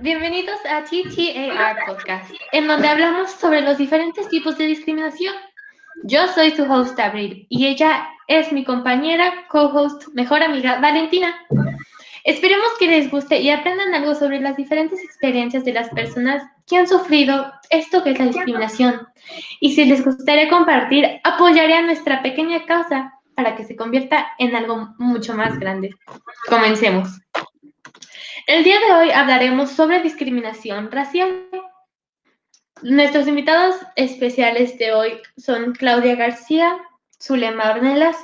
Bienvenidos a TTAR Podcast, en donde hablamos sobre los diferentes tipos de discriminación. Yo soy su host Abril y ella es mi compañera, co-host, mejor amiga Valentina. Esperemos que les guste y aprendan algo sobre las diferentes experiencias de las personas que han sufrido esto que es la discriminación. Y si les gustaría compartir, apoyaré a nuestra pequeña causa para que se convierta en algo mucho más grande. Comencemos. El día de hoy hablaremos sobre discriminación racial. Nuestros invitados especiales de hoy son Claudia García, Zulema Ornelas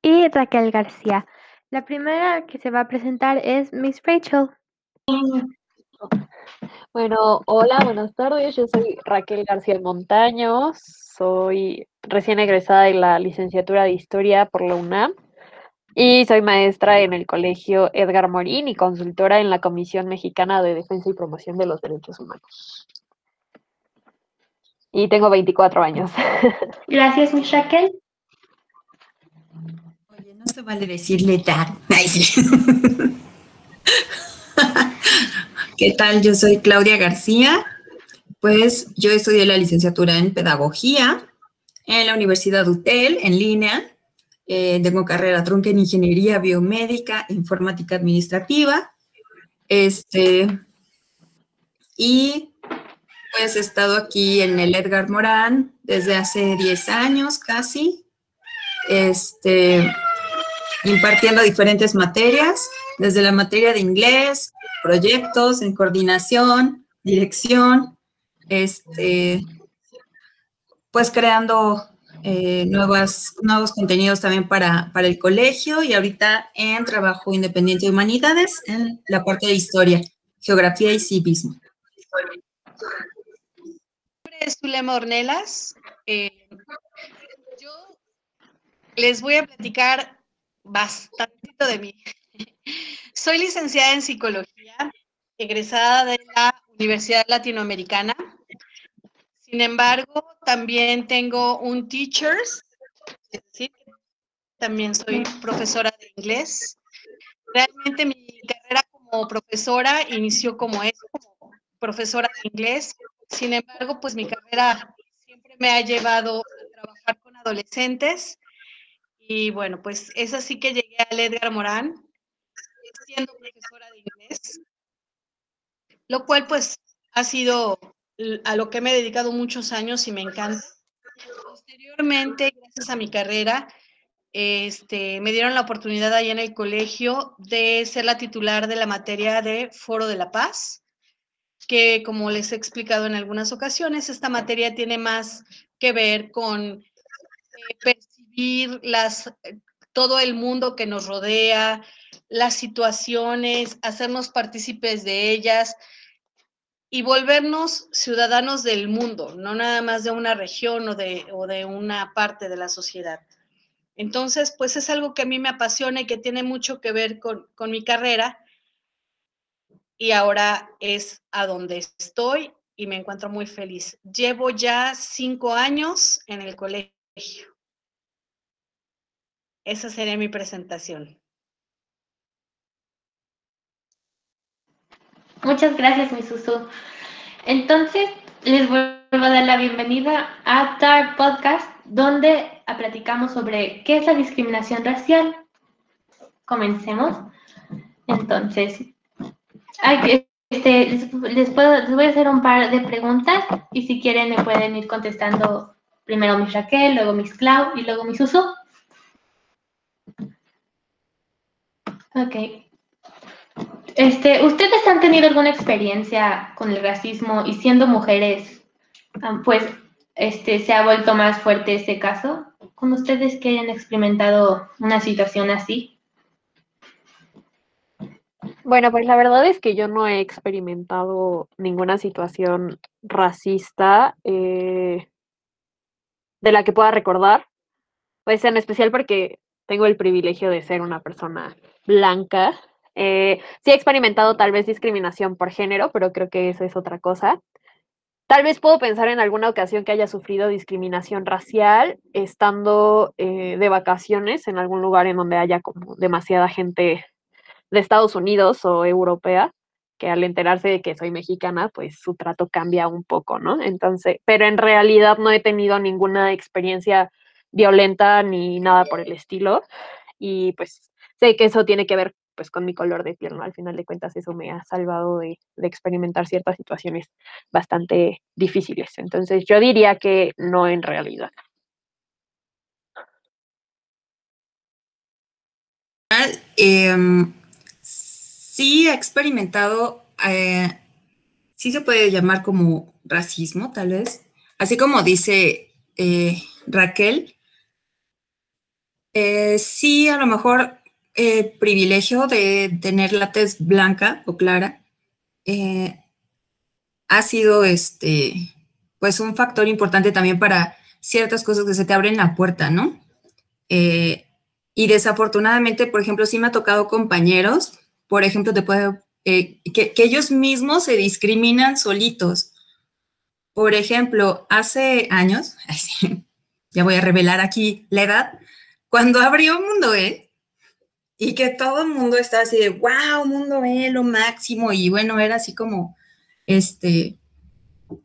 y Raquel García. La primera que se va a presentar es Miss Rachel. Bueno, hola, buenas tardes. Yo soy Raquel García Montaños. Soy recién egresada de la licenciatura de Historia por la UNAM y soy maestra en el Colegio Edgar Morín y consultora en la Comisión Mexicana de Defensa y Promoción de los Derechos Humanos. Y tengo 24 años. Gracias, Raquel. Oye, no se vale decirle tal. ¿Qué tal? Yo soy Claudia García. Pues yo estudié la licenciatura en Pedagogía en la Universidad UTEL, en línea. Eh, tengo carrera trunca en Ingeniería Biomédica, Informática Administrativa. Este, y pues he estado aquí en el Edgar Morán desde hace 10 años casi, este, impartiendo diferentes materias, desde la materia de inglés, proyectos en coordinación, dirección, este, pues creando eh, nuevas, nuevos contenidos también para, para el colegio y ahorita en trabajo independiente de humanidades en la parte de historia, geografía y civismo. Es Zulema Ornelas. Eh, yo les voy a platicar bastante de mí. Soy licenciada en psicología, egresada de la Universidad Latinoamericana. Sin embargo, también tengo un teachers, es decir, también soy profesora de inglés. Realmente mi carrera como profesora inició como eso, profesora de inglés. Sin embargo, pues mi carrera siempre me ha llevado a trabajar con adolescentes. Y bueno, pues es así que llegué al Edgar Morán, siendo profesora de inglés, lo cual pues ha sido a lo que me he dedicado muchos años y me encanta. Posteriormente, gracias a mi carrera, este, me dieron la oportunidad ahí en el colegio de ser la titular de la materia de Foro de la Paz, que como les he explicado en algunas ocasiones, esta materia tiene más que ver con eh, percibir las, todo el mundo que nos rodea, las situaciones, hacernos partícipes de ellas y volvernos ciudadanos del mundo, no nada más de una región o de, o de una parte de la sociedad. Entonces, pues es algo que a mí me apasiona y que tiene mucho que ver con, con mi carrera y ahora es a donde estoy y me encuentro muy feliz. Llevo ya cinco años en el colegio. Esa sería mi presentación. Muchas gracias, mi Susu. Entonces, les vuelvo a dar la bienvenida a TAR Podcast, donde platicamos sobre qué es la discriminación racial. Comencemos. Entonces, este, les, puedo, les voy a hacer un par de preguntas y si quieren me pueden ir contestando primero Miss Raquel, luego Miss Clau y luego Miss Susu. Ok. Este, ¿Ustedes han tenido alguna experiencia con el racismo y siendo mujeres, pues, este, se ha vuelto más fuerte este caso? ¿Con ustedes que hayan experimentado una situación así? Bueno, pues la verdad es que yo no he experimentado ninguna situación racista eh, de la que pueda recordar, pues en especial porque tengo el privilegio de ser una persona blanca eh, sí he experimentado tal vez discriminación por género, pero creo que eso es otra cosa. Tal vez puedo pensar en alguna ocasión que haya sufrido discriminación racial estando eh, de vacaciones en algún lugar en donde haya como demasiada gente de Estados Unidos o europea. que al enterarse de que soy mexicana, pues su trato cambia un poco, ¿no? Entonces, pero en realidad no he tenido ninguna experiencia violenta ni nada por el estilo y pues sé que eso tiene que ver pues con mi color de piel, ¿no? Al final de cuentas eso me ha salvado de, de experimentar ciertas situaciones bastante difíciles. Entonces yo diría que no en realidad. Em, sí he experimentado, eh, sí se puede llamar como racismo, tal vez. Así como dice eh, Raquel, eh, sí, a lo mejor eh, privilegio de tener la tez blanca o clara eh, ha sido este, pues un factor importante también para ciertas cosas que se te abren la puerta, ¿no? Eh, y desafortunadamente, por ejemplo, sí me ha tocado compañeros, por ejemplo, te puedo, que, que ellos mismos se discriminan solitos. Por ejemplo, hace años, ya voy a revelar aquí la edad, cuando abrió Mundo E, y que todo el mundo estaba así de, wow, Mundo E, lo máximo, y bueno, era así como, este,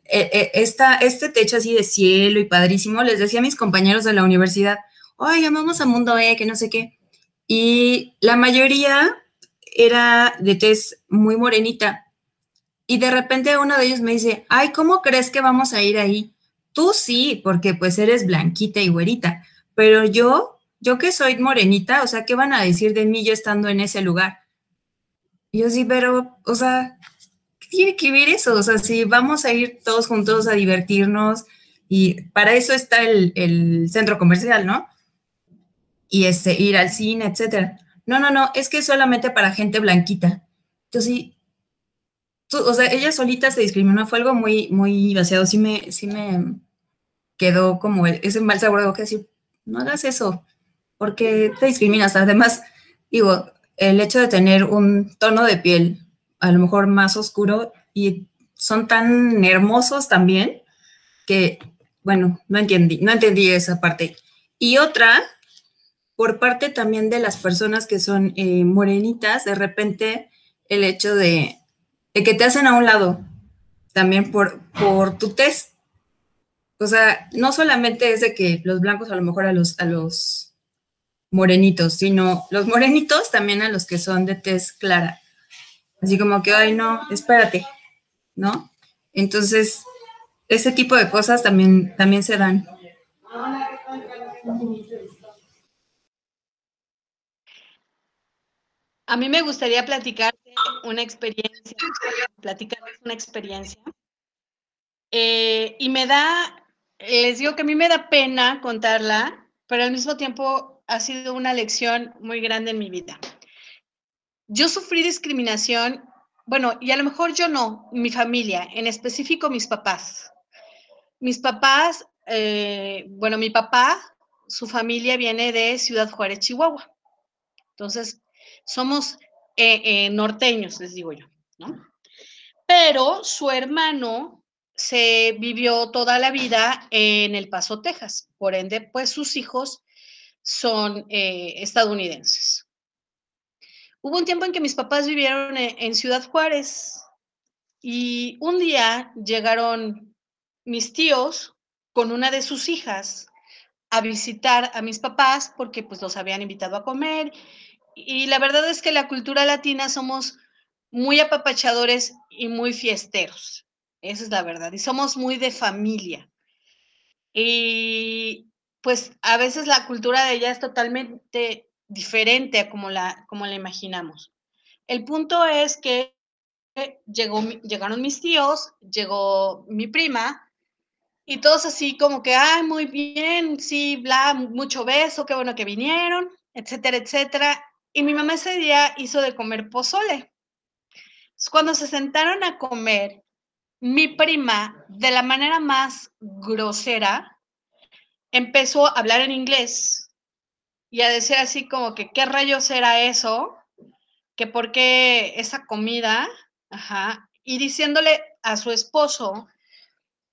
e, e, esta, este techo así de cielo y padrísimo, les decía a mis compañeros de la universidad, oye, vamos a Mundo E, que no sé qué, y la mayoría era de tez muy morenita, y de repente uno de ellos me dice, ay, ¿cómo crees que vamos a ir ahí? Tú sí, porque pues eres blanquita y güerita, pero yo yo que soy morenita, o sea, ¿qué van a decir de mí yo estando en ese lugar? Y yo sí, pero, o sea, ¿qué tiene que ver eso? O sea, si vamos a ir todos juntos a divertirnos y para eso está el, centro comercial, ¿no? Y este, ir al cine, etcétera. No, no, no, es que es solamente para gente blanquita. Entonces, tú, o sea, ella solita se discriminó, fue algo muy, muy vaciado, sí me, sí me quedó como ese mal sabor de boca, decir, no hagas eso porque te discriminas. Además, digo, el hecho de tener un tono de piel a lo mejor más oscuro y son tan hermosos también que, bueno, no entendí, no entendí esa parte. Y otra, por parte también de las personas que son eh, morenitas, de repente el hecho de, de, que te hacen a un lado, también por, por tu test. O sea, no solamente es de que los blancos a lo mejor a los, a los morenitos, sino los morenitos también a los que son de tez clara. Así como que, ay, no, espérate, ¿no? Entonces, ese tipo de cosas también, también se dan. A mí me gustaría platicar una experiencia, platicarles una experiencia. Eh, y me da, les digo que a mí me da pena contarla, pero al mismo tiempo ha sido una lección muy grande en mi vida. Yo sufrí discriminación, bueno, y a lo mejor yo no, mi familia, en específico mis papás. Mis papás, eh, bueno, mi papá, su familia viene de Ciudad Juárez, Chihuahua. Entonces, somos eh, eh, norteños, les digo yo, ¿no? Pero su hermano se vivió toda la vida en El Paso, Texas. Por ende, pues sus hijos son eh, estadounidenses. Hubo un tiempo en que mis papás vivieron en, en Ciudad Juárez y un día llegaron mis tíos con una de sus hijas a visitar a mis papás porque pues los habían invitado a comer y la verdad es que la cultura latina somos muy apapachadores y muy fiesteros. Esa es la verdad. Y somos muy de familia. Y pues a veces la cultura de ella es totalmente diferente a como la, como la imaginamos. El punto es que llegaron mis tíos, llegó mi prima, y todos así como que, ay, muy bien, sí, bla, mucho beso, qué bueno que vinieron, etcétera, etcétera. Y mi mamá ese día hizo de comer pozole. Cuando se sentaron a comer, mi prima, de la manera más grosera, empezó a hablar en inglés y a decir así como que qué rayos era eso, que por qué esa comida, y diciéndole a su esposo,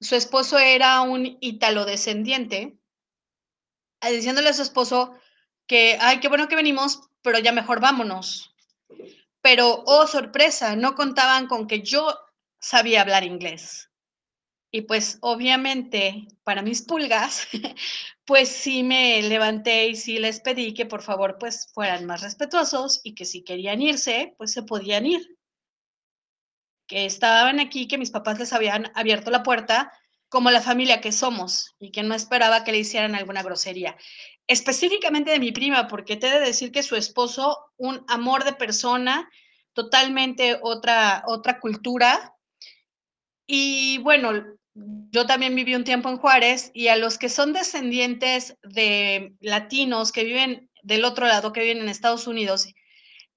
su esposo era un descendiente, diciéndole a su esposo que, ay, qué bueno que venimos, pero ya mejor vámonos. pero, oh sorpresa, no contaban con que yo sabía hablar inglés. Y pues obviamente para mis pulgas, pues sí me levanté y sí les pedí que por favor pues fueran más respetuosos y que si querían irse, pues se podían ir. Que estaban aquí, que mis papás les habían abierto la puerta como la familia que somos y que no esperaba que le hicieran alguna grosería. Específicamente de mi prima, porque te he de decir que su esposo, un amor de persona, totalmente otra, otra cultura. Y bueno, yo también viví un tiempo en Juárez y a los que son descendientes de latinos que viven del otro lado, que viven en Estados Unidos,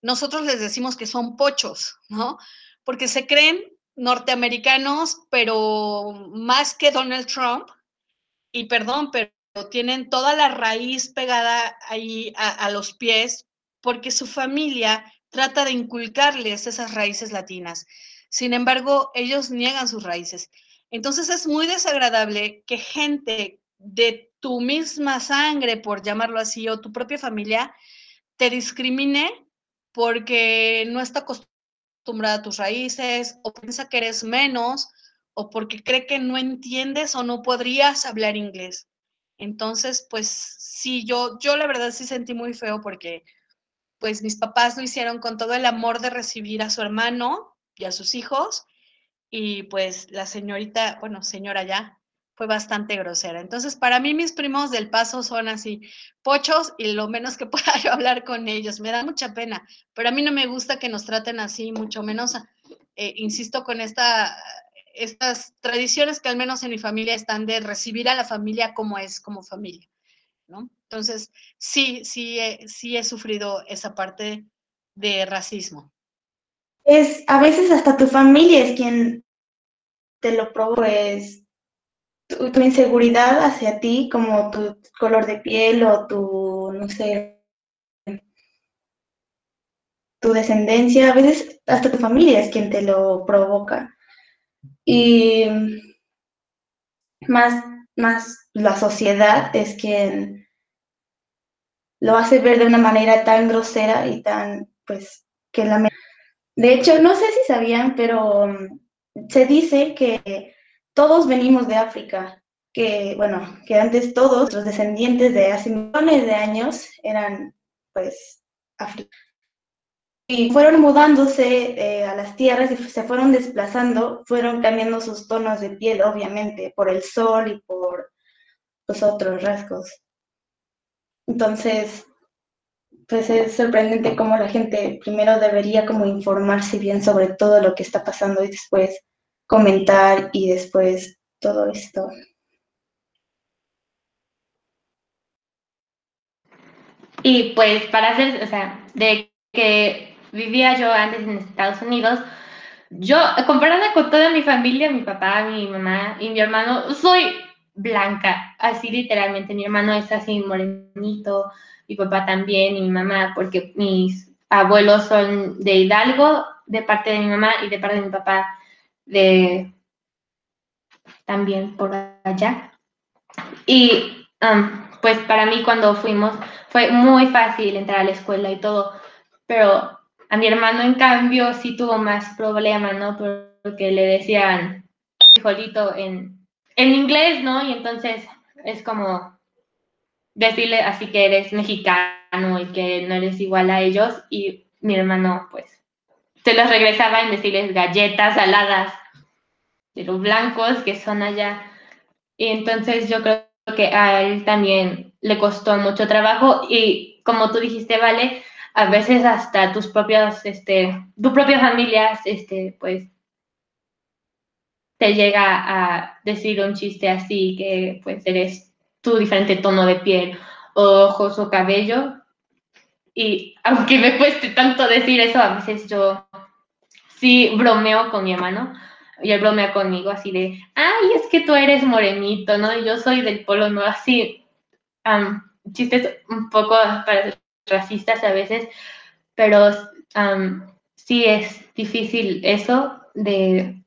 nosotros les decimos que son pochos, ¿no? Porque se creen norteamericanos, pero más que Donald Trump, y perdón, pero tienen toda la raíz pegada ahí a, a los pies, porque su familia trata de inculcarles esas raíces latinas. Sin embargo, ellos niegan sus raíces. Entonces es muy desagradable que gente de tu misma sangre, por llamarlo así, o tu propia familia, te discrimine porque no está acostumbrada a tus raíces, o piensa que eres menos, o porque cree que no entiendes o no podrías hablar inglés. Entonces, pues sí, yo, yo la verdad sí sentí muy feo porque pues mis papás lo hicieron con todo el amor de recibir a su hermano y a sus hijos, y pues la señorita, bueno, señora ya, fue bastante grosera. Entonces, para mí mis primos del paso son así, pochos y lo menos que pueda yo hablar con ellos. Me da mucha pena, pero a mí no me gusta que nos traten así, mucho menos, eh, insisto, con esta, estas tradiciones que al menos en mi familia están de recibir a la familia como es, como familia, ¿no? Entonces, sí, sí, sí he sufrido esa parte de racismo es a veces hasta tu familia es quien te lo provoca, es tu, inseguridad hacia ti, como tu color de piel o tu, no sé, tu descendencia, a veces hasta tu familia es quien te lo provoca. Y más, más la sociedad es quien lo hace ver de una manera tan grosera y tan, pues, que la de hecho, no sé si sabían, pero mm, se dice que todos venimos de África, que bueno, que antes todos los descendientes de hace millones de años eran pues africanos. Y fueron mudándose eh, a las tierras y se fueron desplazando, fueron cambiando sus tonos de piel, obviamente, por el sol y por los otros rasgos. Entonces, pues es sorprendente cómo la gente primero debería como informarse bien sobre todo lo que está pasando y después comentar y después todo esto. Y pues para hacer, o sea, de que vivía yo antes en Estados Unidos, yo, comparada con toda mi familia, mi papá, mi mamá y mi hermano, soy blanca, así literalmente. Mi hermano es así morenito, mi papá también y mi mamá, porque mis abuelos son de Hidalgo, de parte de mi mamá y de parte de mi papá, de también por allá. Y um, pues para mí cuando fuimos fue muy fácil entrar a la escuela y todo, pero a mi hermano en cambio sí tuvo más problemas, ¿no? Porque le decían frijolito en, en inglés, ¿no? Y entonces es como, decirle así que eres mexicano y que no eres igual a ellos y mi hermano pues se los regresaba en decirles galletas saladas de los blancos que son allá. Y entonces yo creo que a él también le costó mucho trabajo y como tú dijiste vale a veces hasta tus propias este tu propia familia este pues te llega a decir un chiste así que pues eres tu diferente tono de piel, ojos o cabello. Y aunque me cueste tanto decir eso, a veces yo sí bromeo con mi hermano y él bromea conmigo así de, ay, es que tú eres morenito, ¿no? Y yo soy del polo, ¿no? Así, chistes un poco para racistas a veces, pero sí es difícil eso de,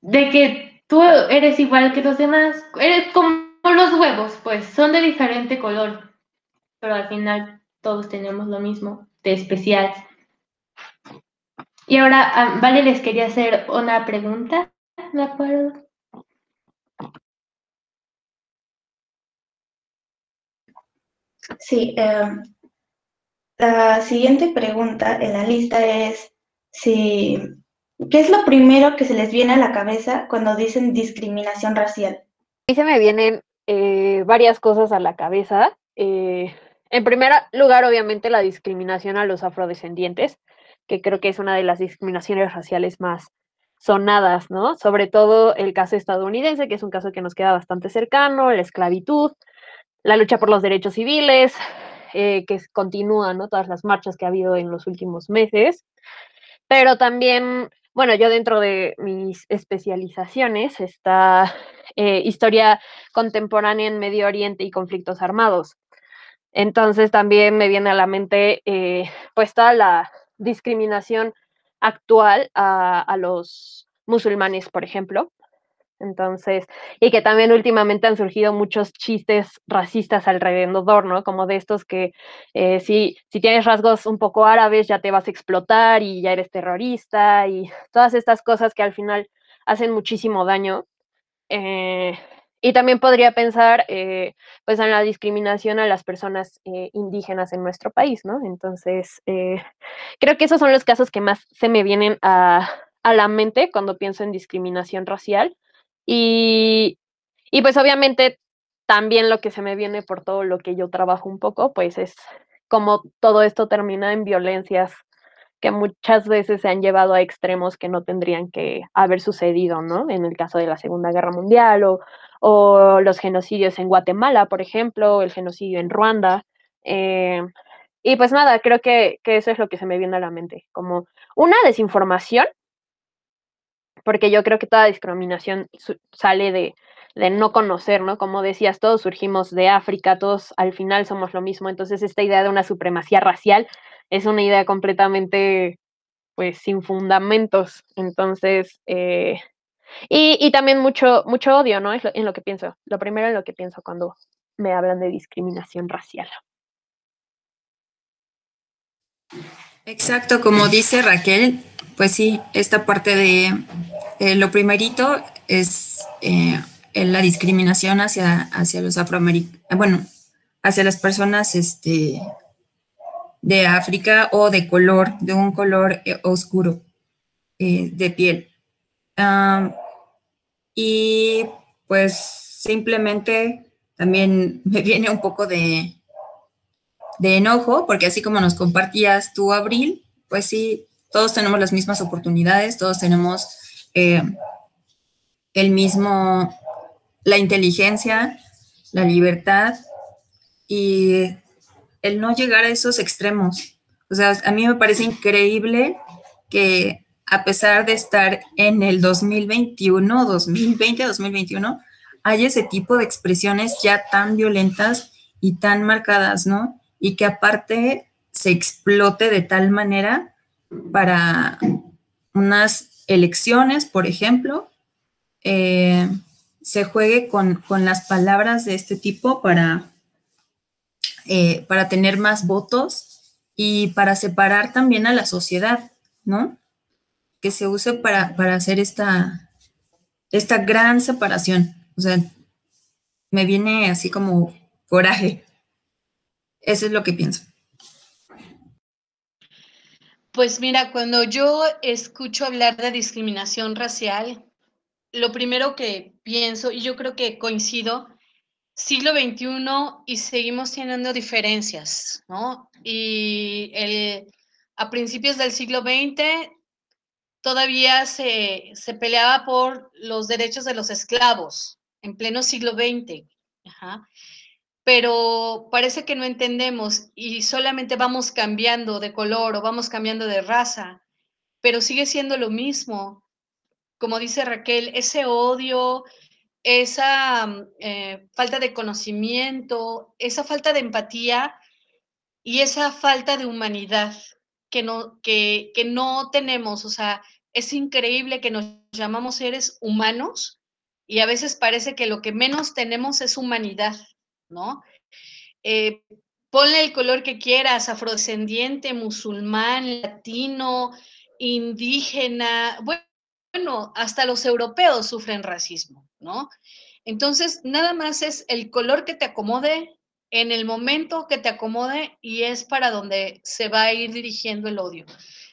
de que tú eres igual que los demás, eres como los huevos, pues son de diferente color, pero al final todos tenemos lo mismo, de especial. Y ahora, ah, Vale les quería hacer una pregunta, ¿de acuerdo? Sí, eh, la siguiente pregunta en la lista es si, ¿qué es lo primero que se les viene a la cabeza cuando dicen discriminación racial? A mí se me vienen eh, varias cosas a la cabeza. Eh, en primer lugar, obviamente, la discriminación a los afrodescendientes, que creo que es una de las discriminaciones raciales más sonadas, ¿no? Sobre todo el caso estadounidense, que es un caso que nos queda bastante cercano, la esclavitud, la lucha por los derechos civiles, eh, que continúan, ¿no? Todas las marchas que ha habido en los últimos meses. Pero también, bueno, yo dentro de mis especializaciones está eh, historia contemporánea en Medio Oriente y conflictos armados. Entonces también me viene a la mente eh, pues toda la discriminación actual a, a los musulmanes, por ejemplo, entonces, y que también últimamente han surgido muchos chistes racistas alrededor, ¿no? Como de estos que eh, si, si tienes rasgos un poco árabes ya te vas a explotar y ya eres terrorista y todas estas cosas que al final hacen muchísimo daño. Eh, y también podría pensar eh, pues en la discriminación a las personas indígenas en nuestro país, ¿no? Entonces, creo que esos son los casos que más se me vienen a, a la mente cuando pienso en discriminación racial. Y, y pues obviamente también lo que se me viene por todo lo que yo trabajo un poco, pues es como todo esto termina en violencias que muchas veces se han llevado a extremos que no tendrían que haber sucedido, ¿no? En el caso de la Segunda Guerra Mundial o, o los genocidios en Guatemala, por ejemplo, el genocidio en Ruanda. Eh, y pues nada, creo que, que, eso es lo que se me viene a la mente, como una desinformación porque yo creo que toda discriminación sale de, de, no conocer, ¿no? Como decías, todos surgimos de África, todos al final somos lo mismo, entonces esta idea de una supremacía racial es una idea completamente, pues, sin fundamentos, entonces, eh, y, y, también mucho, mucho odio, ¿no? Es lo, en lo que pienso, lo primero en lo que pienso cuando me hablan de discriminación racial. Exacto, como dice Raquel, pues sí, esta parte de eh, lo primerito es eh, la discriminación hacia, hacia los afroamericanos, bueno, hacia las personas este, de África o de color, de un color eh, oscuro de piel. Y pues simplemente también me viene un poco de, de enojo, porque así como nos compartías tú, Abril, pues sí, todos tenemos las mismas oportunidades, todos tenemos eh, el mismo, la inteligencia, la libertad y el no llegar a esos extremos. O sea, a mí me parece increíble que a pesar de estar en el 2021, 2020, 2021, hay ese tipo de expresiones ya tan violentas y tan marcadas, ¿no? Y que aparte se explote de tal manera para unas elecciones, por ejemplo, eh, se juegue con, las palabras de este tipo para, eh, para tener más votos y para separar también a la sociedad, ¿no? Que se use para, para hacer esta, esta gran separación. O sea, me viene así como coraje. Eso es lo que pienso. Pues mira, cuando yo escucho hablar de discriminación racial, lo primero que pienso, y yo creo que coincido, siglo XXI y seguimos teniendo diferencias, ¿no? Y el, a principios del siglo XX todavía se, se, peleaba por los derechos de los esclavos, en pleno siglo XX. Ajá pero parece que no entendemos y solamente vamos cambiando de color o vamos cambiando de raza, pero sigue siendo lo mismo. Como dice Raquel, ese odio, esa mm, eh, falta de conocimiento, esa falta de empatía y esa falta de humanidad que no, que, que no tenemos. O sea, es increíble que nos llamamos seres humanos y a veces parece que lo que menos tenemos es humanidad ¿no? Eh, ponle el color que quieras, afrodescendiente, musulmán, latino, indígena, bueno, hasta los europeos sufren racismo, ¿no? Entonces, nada más es el color que te acomode en el momento que te acomode y es para donde se va a ir dirigiendo el odio.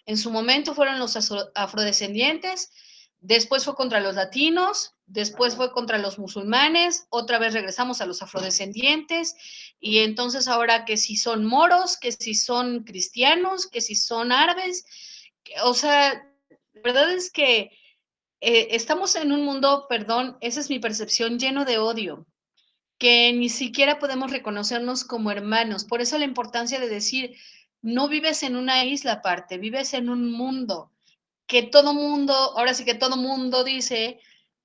En su momento fueron los afrodescendientes, después fue contra los latinos, después fue contra los musulmanes, otra vez regresamos a los afrodescendientes y entonces ahora que si son moros, que si son cristianos, que si son árabes, o sea, la verdad es que eh, estamos en un mundo, perdón, esa es mi percepción, lleno de odio, que ni siquiera podemos reconocernos como hermanos. Por eso la importancia de decir, no vives en una isla aparte, vives en un mundo que todo mundo, ahora sí que todo mundo dice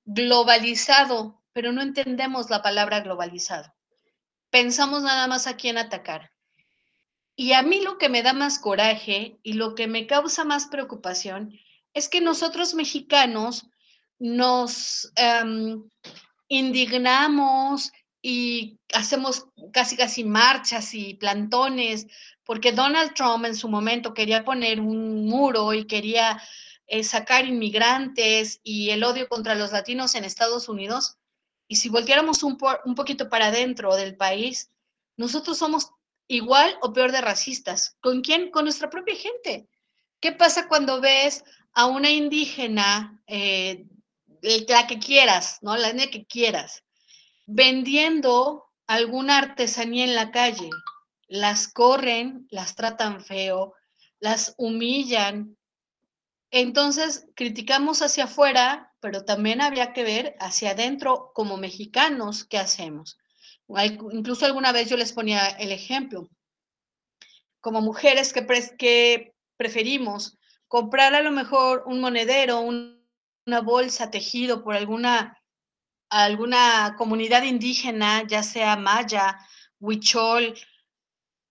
globalizado, pero no entendemos la palabra globalizado. Pensamos nada más a quién atacar. Y a mí lo que me da más coraje y lo que me causa más preocupación es que nosotros mexicanos nos em, indignamos y hacemos casi casi marchas y plantones, porque Donald Trump en su momento quería poner un muro y quería eh, sacar inmigrantes y el odio contra los latinos en Estados Unidos. Y si volteáramos un, un poquito para adentro del país, nosotros somos igual o peor de racistas. ¿Con quién? Con nuestra propia gente. ¿Qué pasa cuando ves a una indígena, eh, la que quieras, ¿no? La que quieras, vendiendo alguna artesanía en la calle? Las corren, las tratan feo, las humillan. Entonces, criticamos hacia afuera, pero también habría que ver hacia adentro como mexicanos qué hacemos. Incluso alguna vez yo les ponía el ejemplo, como mujeres que, preferimos comprar a lo mejor un monedero, una bolsa tejido por alguna, alguna comunidad indígena, ya sea maya, huichol,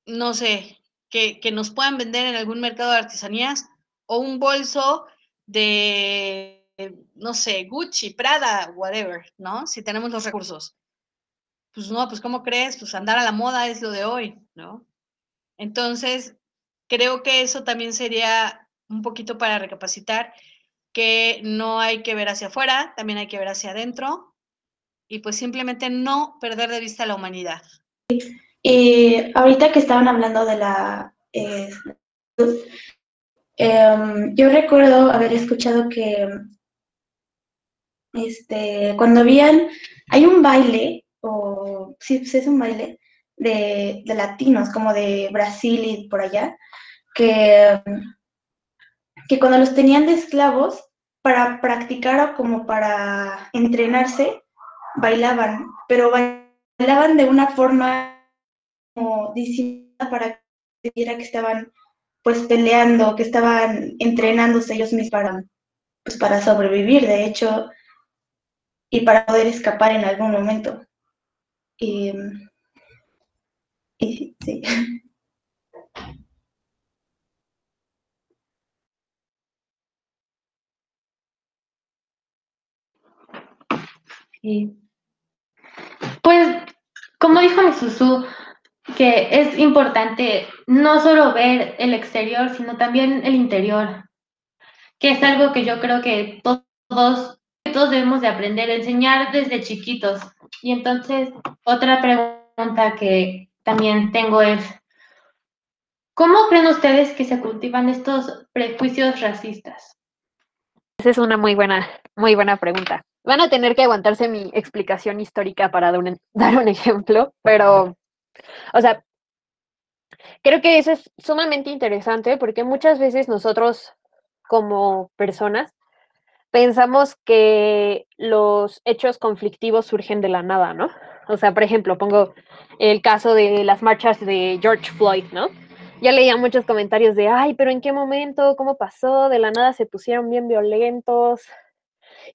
no sé, que nos puedan vender en algún mercado de artesanías, o un bolso de, no sé, Gucci, Prada, whatever, ¿no? Si tenemos los recursos pues no, pues ¿cómo crees? Pues andar a la moda es lo de hoy, ¿no? Entonces, creo que eso también sería un poquito para recapacitar que no hay que ver hacia afuera, también hay que ver hacia adentro y pues simplemente no perder de vista la humanidad. Y ahorita que estaban hablando de la... Eh, em, yo recuerdo haber escuchado que este, cuando habían, hay un baile o sí, pues es un baile de, latinos, como de Brasil y por allá, que, que cuando los tenían de esclavos, para practicar o como para entrenarse, bailaban, pero bailaban de una forma como distinta para que se viera que estaban pues peleando, que estaban entrenándose ellos mismos para, pues, para sobrevivir, de hecho, y para poder escapar en algún momento. Y, sí. Pues, como dijo mi Susu, que es importante no solo ver el exterior, sino también el interior, que es algo que yo creo que todos, todos debemos de aprender, enseñar desde chiquitos. Y entonces, otra pregunta que también tengo es, ¿cómo creen ustedes que se cultivan estos prejuicios racistas? Esa es una muy buena, muy buena pregunta. Van a tener que aguantarse mi explicación histórica para dar un, dar un ejemplo, pero, o sea, creo que eso es sumamente interesante porque muchas veces nosotros como personas pensamos que los hechos conflictivos surgen de la nada, ¿no? O sea, por ejemplo, pongo el caso de las marchas de George Floyd, ¿no? Ya leía muchos comentarios de, ay, pero ¿en qué momento? ¿Cómo pasó? De la nada se pusieron bien violentos.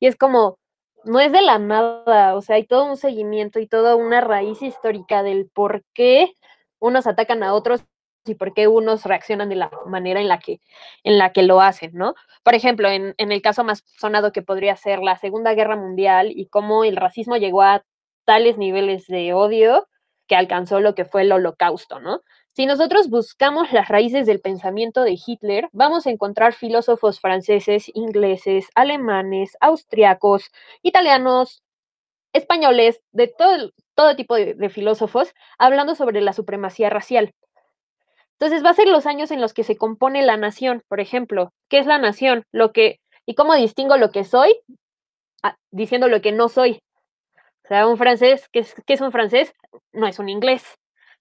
Y es como, no es de la nada, o sea, hay todo un seguimiento y toda una raíz histórica del por qué unos atacan a otros y por qué unos reaccionan de la manera en la que, en la que lo hacen, ¿no? Por ejemplo, en, en, el caso más sonado que podría ser la Segunda Guerra Mundial y cómo el racismo llegó a tales niveles de odio que alcanzó lo que fue el holocausto, ¿no? Si nosotros buscamos las raíces del pensamiento de Hitler, vamos a encontrar filósofos franceses, ingleses, alemanes, austriacos, italianos, españoles, de todo, todo tipo de, filósofos, hablando sobre la supremacía racial. Entonces va a ser los años en los que se compone la nación, por ejemplo. ¿Qué es la nación? Lo que, ¿Y cómo distingo lo que soy? Diciendo lo que no soy. O sea, un francés, ¿qué es, qué es un francés? No es un inglés.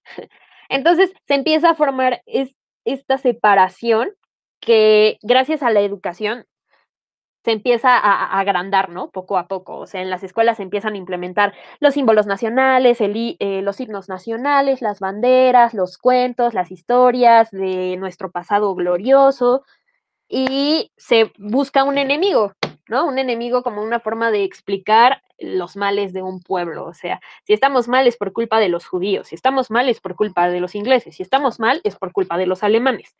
Entonces se empieza a formar es, esta separación que gracias a la educación se empieza a, a, agrandar, ¿no? Poco a poco. O sea, en las escuelas se empiezan a implementar los símbolos nacionales, el, eh, los himnos nacionales, las banderas, los cuentos, las historias de nuestro pasado glorioso y se busca un enemigo, ¿no? Un enemigo como una forma de explicar los males de un pueblo. O sea, si estamos mal es por culpa de los judíos, si estamos mal es por culpa de los ingleses, si estamos mal es por culpa de los alemanes.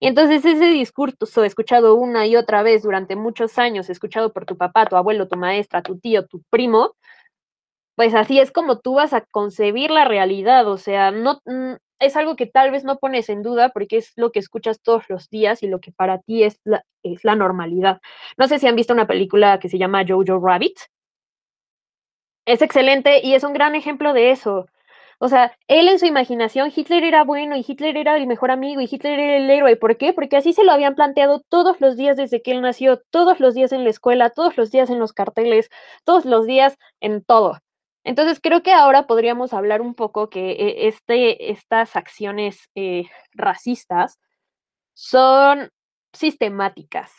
Y entonces ese discurso escuchado una y otra vez durante muchos años, escuchado por tu papá, tu abuelo, tu maestra, tu tío, tu primo, pues así es como tú vas a concebir la realidad, o sea, no es algo que tal vez no pones en duda porque es lo que escuchas todos los días y lo que para ti es la, es la normalidad. No sé si han visto una película que se llama Jojo Rabbit. Es excelente y es un gran ejemplo de eso. O sea, él en su imaginación, Hitler era bueno y Hitler era el mejor amigo y Hitler era el héroe. ¿Por qué? Porque así se lo habían planteado todos los días desde que él nació, todos los días en la escuela, todos los días en los carteles, todos los días en todo. Entonces creo que ahora podríamos hablar un poco que este, estas acciones eh, racistas son sistemáticas,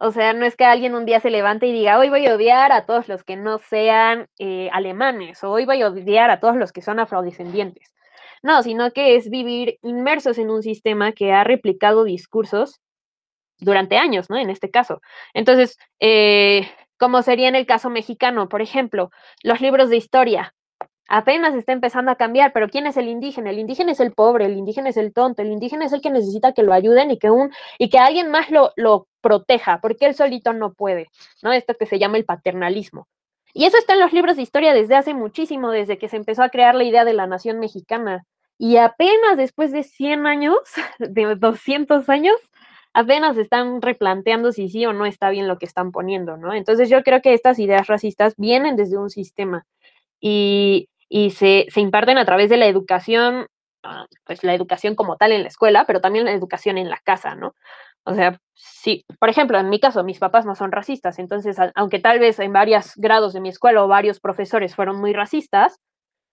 o sea, no es que alguien un día se levante y diga, hoy voy a odiar a todos los que no sean eh, alemanes, o hoy voy a odiar a todos los que son afrodescendientes. No, sino que es vivir inmersos en un sistema que ha replicado discursos durante años, ¿no? En este caso. Entonces, eh, como sería en el caso mexicano, por ejemplo, los libros de historia apenas está empezando a cambiar, pero ¿quién es el indígena? El indígena es el pobre, el indígena es el tonto, el indígena es el que necesita que lo ayuden y que un y que alguien más lo, lo proteja, porque él solito no puede, ¿no? Esto que se llama el paternalismo. Y eso está en los libros de historia desde hace muchísimo, desde que se empezó a crear la idea de la nación mexicana. Y apenas después de 100 años, de 200 años, apenas están replanteando si sí o no está bien lo que están poniendo, ¿no? Entonces yo creo que estas ideas racistas vienen desde un sistema. Y, y se, se imparten a través de la educación, ah, pues la educación como tal en la escuela, pero también la educación en la casa, ¿no? O sea, sí, por ejemplo, en mi caso, mis papás no son racistas, entonces, aunque tal vez en varios grados de mi escuela o varios profesores fueron muy racistas,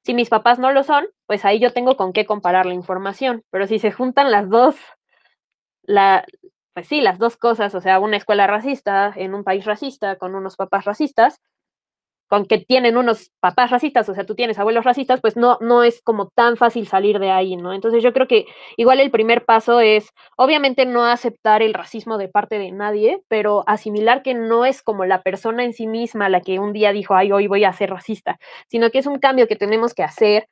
si mis papás no lo son, pues ahí yo tengo con qué comparar la información, pero si se juntan las dos, la, pues sí, las dos cosas, o sea, una escuela racista en un país racista con unos papás racistas, con que tienen unos papás racistas, o sea, tú tienes abuelos racistas, pues no, no es como tan fácil salir de ahí, ¿no? Entonces yo creo que igual el primer paso es, obviamente, no aceptar el racismo de parte de nadie, pero asimilar que no es como la persona en sí misma la que un día dijo, ay, hoy voy a ser racista, sino que es un cambio que tenemos que hacer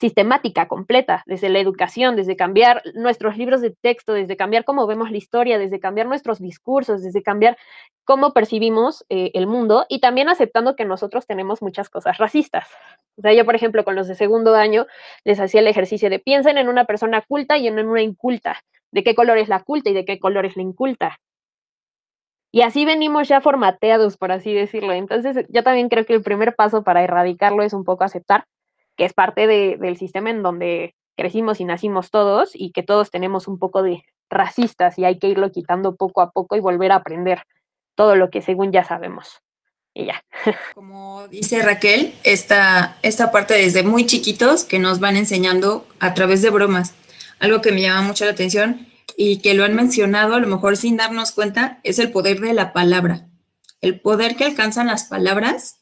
sistemática, completa, desde la educación, desde cambiar nuestros libros de texto, desde cambiar cómo vemos la historia, desde cambiar nuestros discursos, desde cambiar cómo percibimos eh, el mundo y también aceptando que nosotros tenemos muchas cosas racistas. O sea, yo, por ejemplo, con los de segundo año les hacía el ejercicio de piensen en una persona culta y en una inculta, de qué color es la culta y de qué color es la inculta. Y así venimos ya formateados, por así decirlo. Entonces, yo también creo que el primer paso para erradicarlo es un poco aceptar que es parte de, del sistema en donde crecimos y nacimos todos y que todos tenemos un poco de racistas y hay que irlo quitando poco a poco y volver a aprender todo lo que según ya sabemos. Y ya. Como dice Raquel, esta, esta parte desde muy chiquitos que nos van enseñando a través de bromas. Algo que me llama mucho la atención y que lo han mencionado a lo mejor sin darnos cuenta es el poder de la palabra. El poder que alcanzan las palabras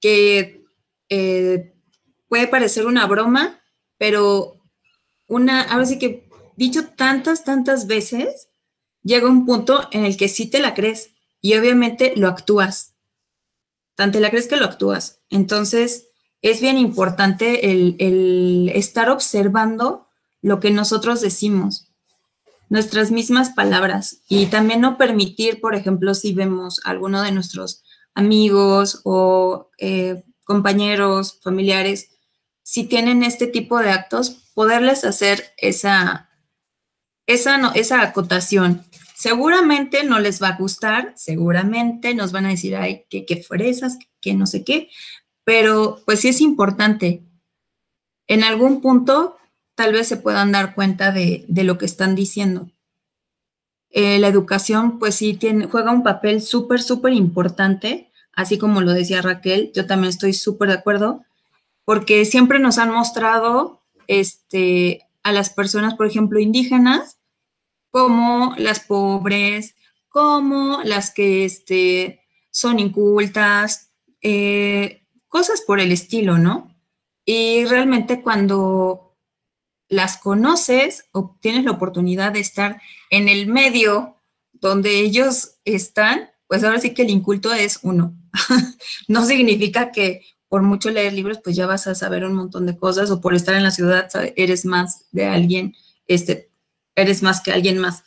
que eh, puede parecer una broma, pero una, ahora sí que dicho tantas, tantas veces, llega un punto en el que sí te la crees y obviamente lo actúas. Tanto la crees que lo actúas. Entonces, es bien importante el, estar observando lo que nosotros decimos, nuestras mismas palabras y también no permitir, por ejemplo, si vemos a alguno de nuestros amigos o eh, compañeros, familiares, si tienen este tipo de actos, poderles hacer esa, esa, no, esa acotación. Seguramente no les va a gustar, seguramente nos van a decir, ay, qué, qué que no sé qué, pero pues sí es importante. En algún punto tal vez se puedan dar cuenta de, de lo que están diciendo. Eh, la educación pues sí tiene, juega un papel súper, súper importante, así como lo decía Raquel, yo también estoy súper de acuerdo, porque siempre nos han mostrado este, a las personas, por ejemplo, indígenas, como las pobres, como las que este, son incultas, eh, cosas por el estilo, ¿no? Y realmente cuando las conoces o tienes la oportunidad de estar en el medio donde ellos están, pues ahora sí que el inculto es uno. no significa que por mucho leer libros, pues ya vas a saber un montón de cosas, o por estar en la ciudad eres más de alguien, este, eres más que alguien más,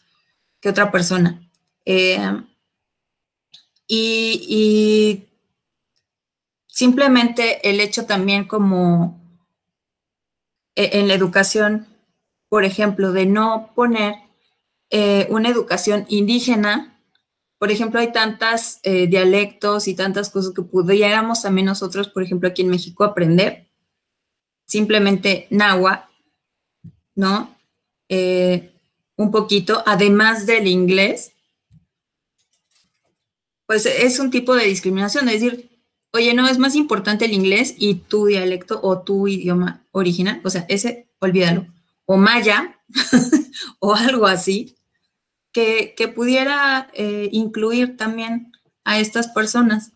que otra persona. Eh, y, simplemente el hecho también como e, en la educación, por ejemplo, de no poner eh, una educación indígena por ejemplo, hay tantas eh, dialectos y tantas cosas que pudiéramos también nosotros, por ejemplo, aquí en México aprender. Simplemente náhuatl, ¿no? Eh, un poquito, además del inglés, pues es un tipo de discriminación, es decir, oye, no, es más importante el inglés y tu dialecto o tu idioma original, o sea, ese, olvídalo, o maya, o algo así, que, pudiera eh, incluir también a estas personas.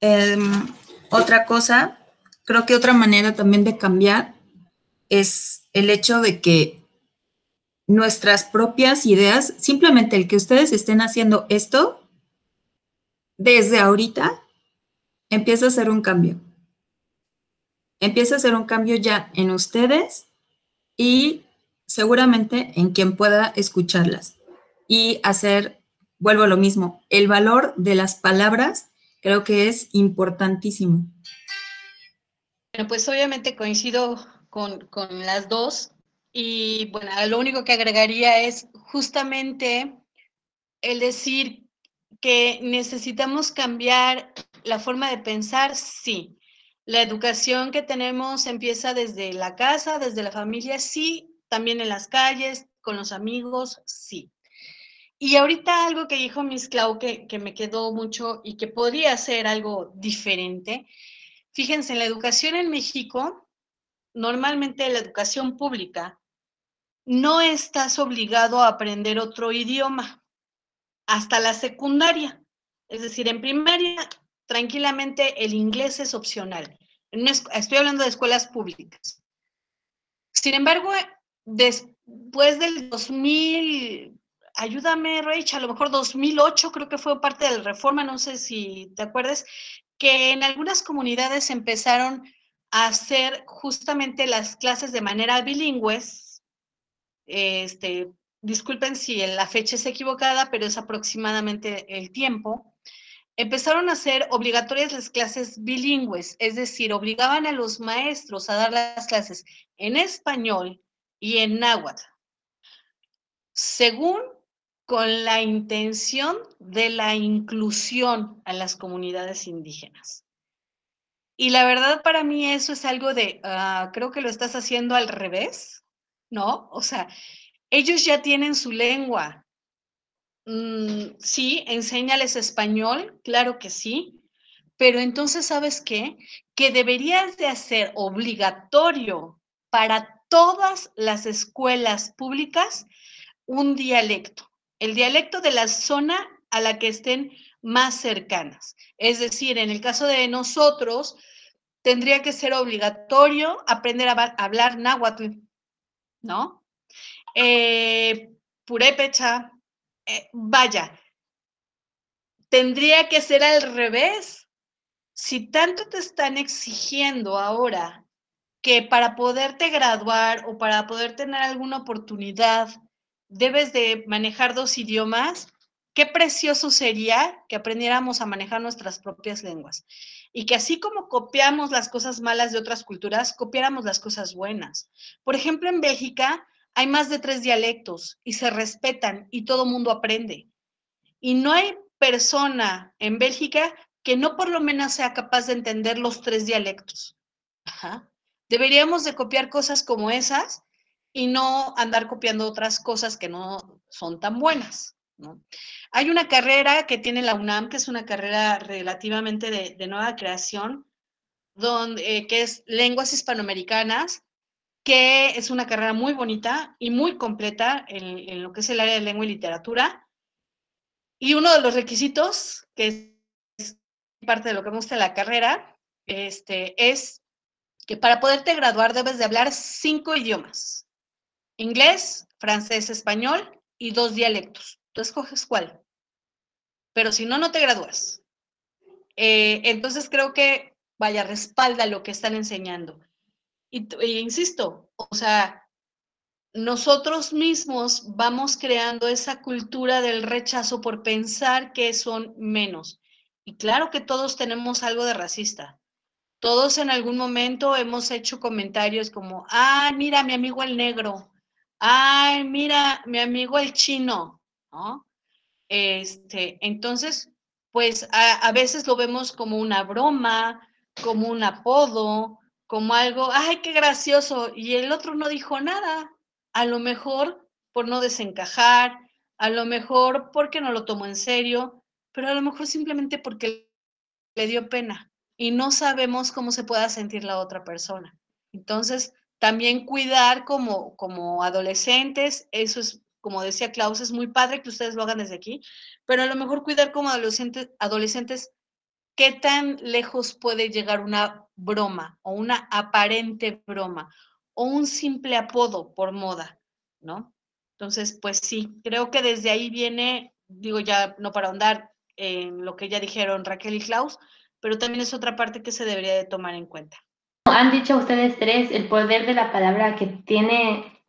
Em, otra cosa, creo que otra manera también de cambiar es el hecho de que nuestras propias ideas, simplemente el que ustedes estén haciendo esto, desde ahorita, empieza a hacer un cambio. Empieza a hacer un cambio ya en ustedes y seguramente en quien pueda escucharlas y hacer, vuelvo a lo mismo, el valor de las palabras creo que es importantísimo. Bueno, pues obviamente coincido con, las dos y bueno, lo único que agregaría es justamente el decir que necesitamos cambiar la forma de pensar, sí. La educación que tenemos empieza desde la casa, desde la familia, sí, también en las calles, con los amigos, sí. Y ahorita algo que dijo Miss Clau que, que me quedó mucho y que podría ser algo diferente. Fíjense, en la educación en México, normalmente la educación pública, no estás obligado a aprender otro idioma hasta la secundaria. Es decir, en primaria, tranquilamente el inglés es opcional. Estoy hablando de escuelas públicas. Sin embargo, después del 2000, ayúdame, Rach, a lo mejor 2008 creo que fue parte de la reforma, no sé si te acuerdas, que en algunas comunidades empezaron a hacer justamente las clases de manera bilingües. Este, disculpen si la fecha es equivocada, pero es aproximadamente el tiempo. Empezaron a hacer obligatorias las clases bilingües, es decir, obligaban a los maestros a dar las clases en español y en náhuatl, según con la intención de la inclusión a las comunidades indígenas. Y la verdad para mí eso es algo de, ah, creo que lo estás haciendo al revés, ¿no? O sea, ellos ya tienen su lengua. Mm, sí, enséñales español, claro que sí, pero entonces, ¿sabes qué? Que deberías de hacer obligatorio para todas las escuelas públicas un dialecto, el dialecto de la zona a la que estén más cercanas. Es decir, en el caso de nosotros, tendría que ser obligatorio aprender a hablar náhuatl, ¿no? Eh, purépecha, eh, vaya, tendría que ser al revés. Si tanto te están exigiendo ahora que para poderte graduar o para poder tener alguna oportunidad debes de manejar dos idiomas, qué precioso sería que aprendiéramos a manejar nuestras propias lenguas. y que así como copiamos las cosas malas de otras culturas, copiáramos las cosas buenas. Por ejemplo, en Bélgica hay más de tres dialectos y se respetan y todo mundo aprende. Y no hay persona en Bélgica que no por lo menos sea capaz de entender los tres dialectos. Deberíamos de copiar cosas como esas y no andar copiando otras cosas que no son tan buenas. Hay una carrera que tiene la UNAM, que es una carrera relativamente de, nueva creación, eh, que es Lenguas Hispanoamericanas, que es una carrera muy bonita y muy completa en, lo que es el área de lengua y literatura. Y uno de los requisitos, que es parte de lo que me gusta la carrera, este, es que para poderte graduar debes de hablar cinco idiomas. Inglés, francés, español y dos dialectos. Tú escoges cuál. Pero si no, no te gradúas. Eh, entonces creo que, vaya, respalda lo que están enseñando. Y, y, insisto, o sea, nosotros mismos vamos creando esa cultura del rechazo por pensar que son menos. Y claro que todos tenemos algo de racista. Todos en algún momento hemos hecho comentarios como, ah, mira, mi amigo el negro, ay, mira, mi amigo el chino, ¿no? Este, entonces, pues a, veces lo vemos como una broma, como un apodo, como algo, ay, qué gracioso, y el otro no dijo nada, a lo mejor por no desencajar, a lo mejor porque no lo tomó en serio, pero a lo mejor simplemente porque le dio pena y no sabemos cómo se pueda sentir la otra persona. Entonces, también cuidar como, como adolescentes, eso es como decía Klaus, es muy padre que ustedes lo hagan desde aquí, pero a lo mejor cuidar como adolescentes, adolescentes qué tan lejos puede llegar una broma o una aparente broma o un simple apodo por moda, ¿no? Entonces, pues sí, creo que desde ahí viene, digo ya no para ahondar en lo que ya dijeron Raquel y Klaus, pero también es otra parte que se debería de tomar en cuenta. Han dicho ustedes tres el poder de la palabra que tiene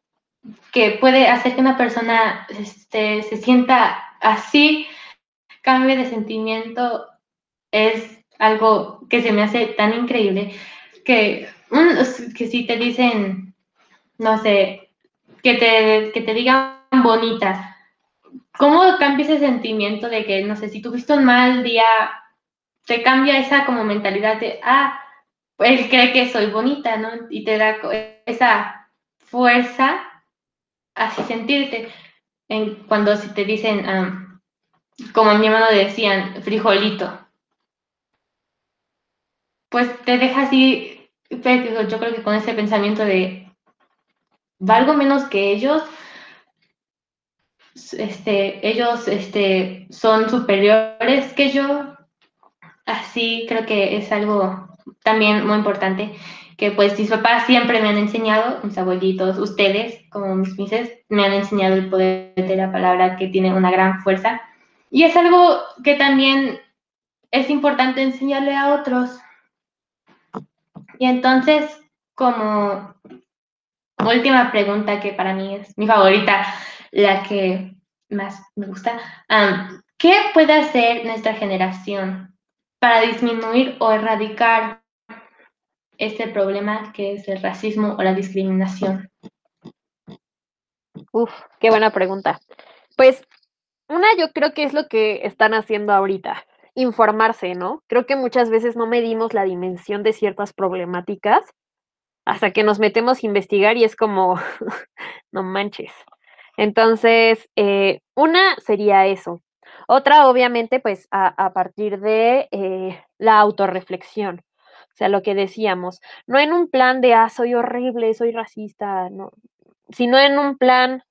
que puede hacer que una persona este, se sienta así, cambie de sentimiento, es algo que se me hace tan increíble que, que si te dicen, no sé, que te, que te digan bonita, ¿cómo cambia ese sentimiento de que, no sé, si tuviste un mal día, te cambia esa como mentalidad de, ah, él cree que soy bonita, ¿no? Y te da esa fuerza así sentirte. En, cuando si te dicen, como a mi hermano decían, frijolito, pues te deja así, yo creo que con ese pensamiento de, valgo menos que ellos, este, ellos este, son superiores que yo, así creo que es algo también muy importante que pues mis papás siempre me han enseñado, mis abuelitos, ustedes, como mis mises, me han enseñado el poder de la palabra que tiene una gran fuerza. Y es algo que también es importante enseñarle a otros. Y entonces, como última pregunta que para mí es mi favorita, la que más me gusta, ¿qué puede hacer nuestra generación para disminuir o erradicar este problema que es el racismo o la discriminación? Uf, qué buena pregunta. Pues una yo creo que es lo que están haciendo ahorita, informarse, ¿no? Creo que muchas veces no medimos la dimensión de ciertas problemáticas hasta que nos metemos a investigar y es como, no manches. Entonces, eh, una sería eso. Otra, obviamente, pues a, partir de eh, la autorreflexión. O sea, lo que decíamos, no en un plan de, ah, soy horrible, soy racista, no, sino en un plan,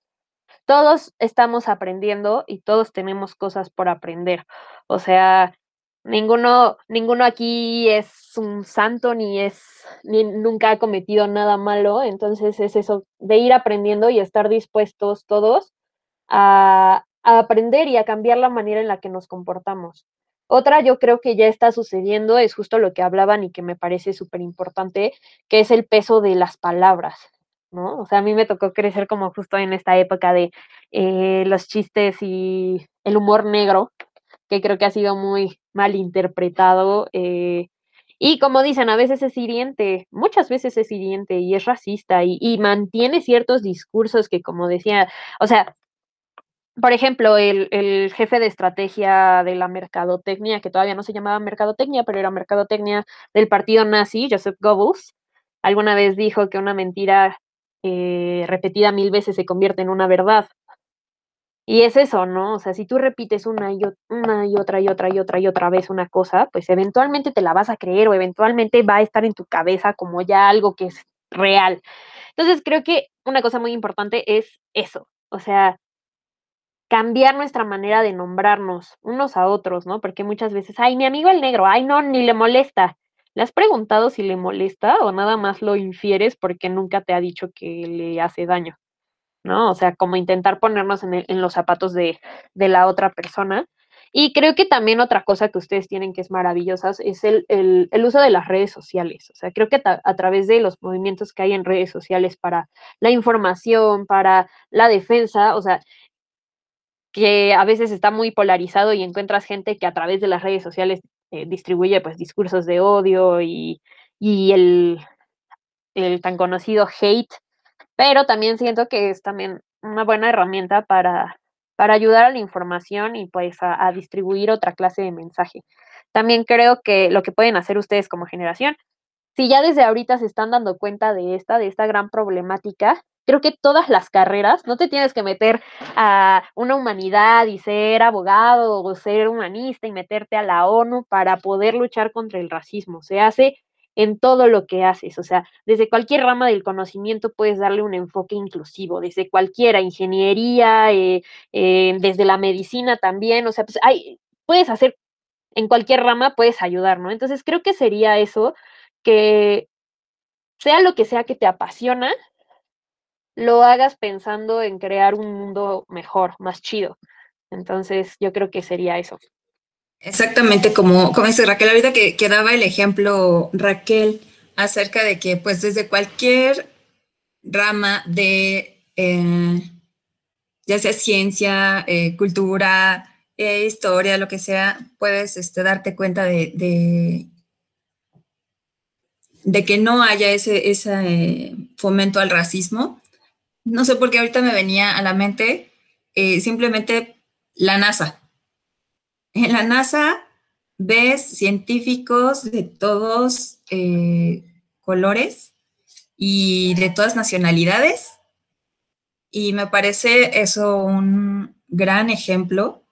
todos estamos aprendiendo y todos tenemos cosas por aprender. O sea, ninguno, ninguno aquí es un santo ni es, ni nunca ha cometido nada malo. Entonces es eso de ir aprendiendo y estar dispuestos todos a, a aprender y a cambiar la manera en la que nos comportamos. Otra yo creo que ya está sucediendo, es justo lo que hablaban y que me parece súper importante, que es el peso de las palabras, ¿no? O sea, a mí me tocó crecer como justo en esta época de eh, los chistes y el humor negro, que creo que ha sido muy mal interpretado. Eh, Y como dicen, a veces es hiriente, muchas veces es hiriente y es racista y, y mantiene ciertos discursos que, como decía, o sea, por ejemplo, el, el, jefe de estrategia de la mercadotecnia, que todavía no se llamaba mercadotecnia, pero era mercadotecnia del partido nazi, Joseph Goebbels, alguna vez dijo que una mentira eh, repetida mil veces se convierte en una verdad. Y es eso, ¿no? O sea, si tú repites una y, una y otra y otra y otra y otra vez una cosa, pues eventualmente te la vas a creer o eventualmente va a estar en tu cabeza como ya algo que es real. Entonces creo que una cosa muy importante es eso, o sea, cambiar nuestra manera de nombrarnos unos a otros, ¿no? Porque muchas veces, ay, mi amigo el negro, ay, no, ni le molesta. ¿Le has preguntado si le molesta o nada más lo infieres porque nunca te ha dicho que le hace daño? ¿No? O sea, como intentar ponernos en, el, los zapatos de, la otra persona. Y creo que también otra cosa que ustedes tienen que es maravillosa es el, el, uso de las redes sociales. O sea, creo que a través de los movimientos que hay en redes sociales para la información, para la defensa, o sea, que a veces está muy polarizado y encuentras gente que a través de las redes sociales eh, distribuye pues discursos de odio y, y el, el, tan conocido hate, pero también siento que es también una buena herramienta para, para ayudar a la información y pues a, a distribuir otra clase de mensaje. También creo que lo que pueden hacer ustedes como generación, si ya desde ahorita se están dando cuenta de esta, de esta gran problemática, creo que todas las carreras, no te tienes que meter a una humanidad y ser abogado o ser humanista y meterte a la ONU para poder luchar contra el racismo. Se hace en todo lo que haces, o sea, desde cualquier rama del conocimiento puedes darle un enfoque inclusivo, desde cualquiera, ingeniería, eh, eh, desde la medicina también, o sea, pues hay, puedes hacer en cualquier rama, puedes ayudar, ¿no? Entonces creo que sería eso, que sea lo que sea que te apasiona, lo hagas pensando en crear un mundo mejor, más chido. Entonces, yo creo que sería eso. Exactamente, como, como dice Raquel, ahorita que, que daba el ejemplo Raquel acerca de que pues desde cualquier rama de, eh, ya sea ciencia, eh, cultura, eh, historia, lo que sea, puedes este, darte cuenta de, de, de, que no haya ese, ese fomento al racismo no sé por qué ahorita me venía a la mente eh, simplemente la NASA. En la NASA ves científicos de todos eh, colores y de todas nacionalidades. Y me parece eso un gran ejemplo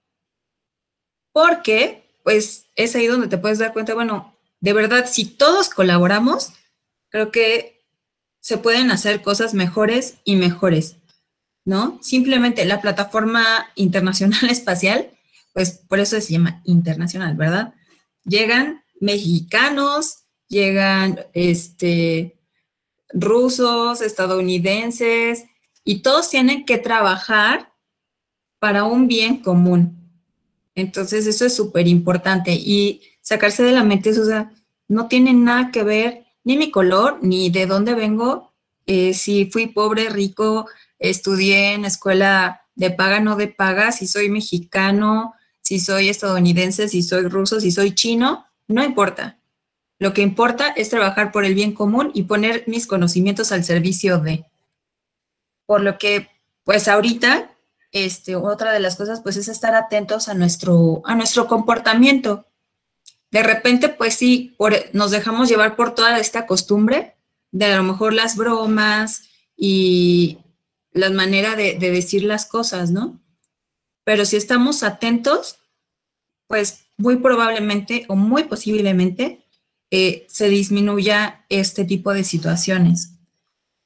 porque pues es ahí donde te puedes dar cuenta, bueno, de verdad, si todos colaboramos, creo que se pueden hacer cosas mejores y mejores, ¿no? Simplemente la plataforma internacional espacial, pues por eso se llama internacional, ¿verdad? Llegan mexicanos, llegan este, rusos, estadounidenses, y todos tienen que trabajar para un bien común. Entonces, eso es súper importante y sacarse de la mente o sea, no tiene nada que ver ni mi color, ni de dónde vengo, eh, si fui pobre, rico, estudié en escuela de paga, no de paga, si soy mexicano, si soy estadounidense, si soy ruso, si soy chino, no importa. Lo que importa es trabajar por el bien común y poner mis conocimientos al servicio de. Por lo que, pues ahorita, este, otra de las cosas, pues es estar atentos a nuestro, a nuestro comportamiento de repente, pues sí, nos dejamos llevar por toda esta costumbre de a lo mejor las bromas y la manera de, de decir las cosas, ¿no? Pero si estamos atentos, pues muy probablemente o muy posiblemente eh, se disminuya este tipo de situaciones.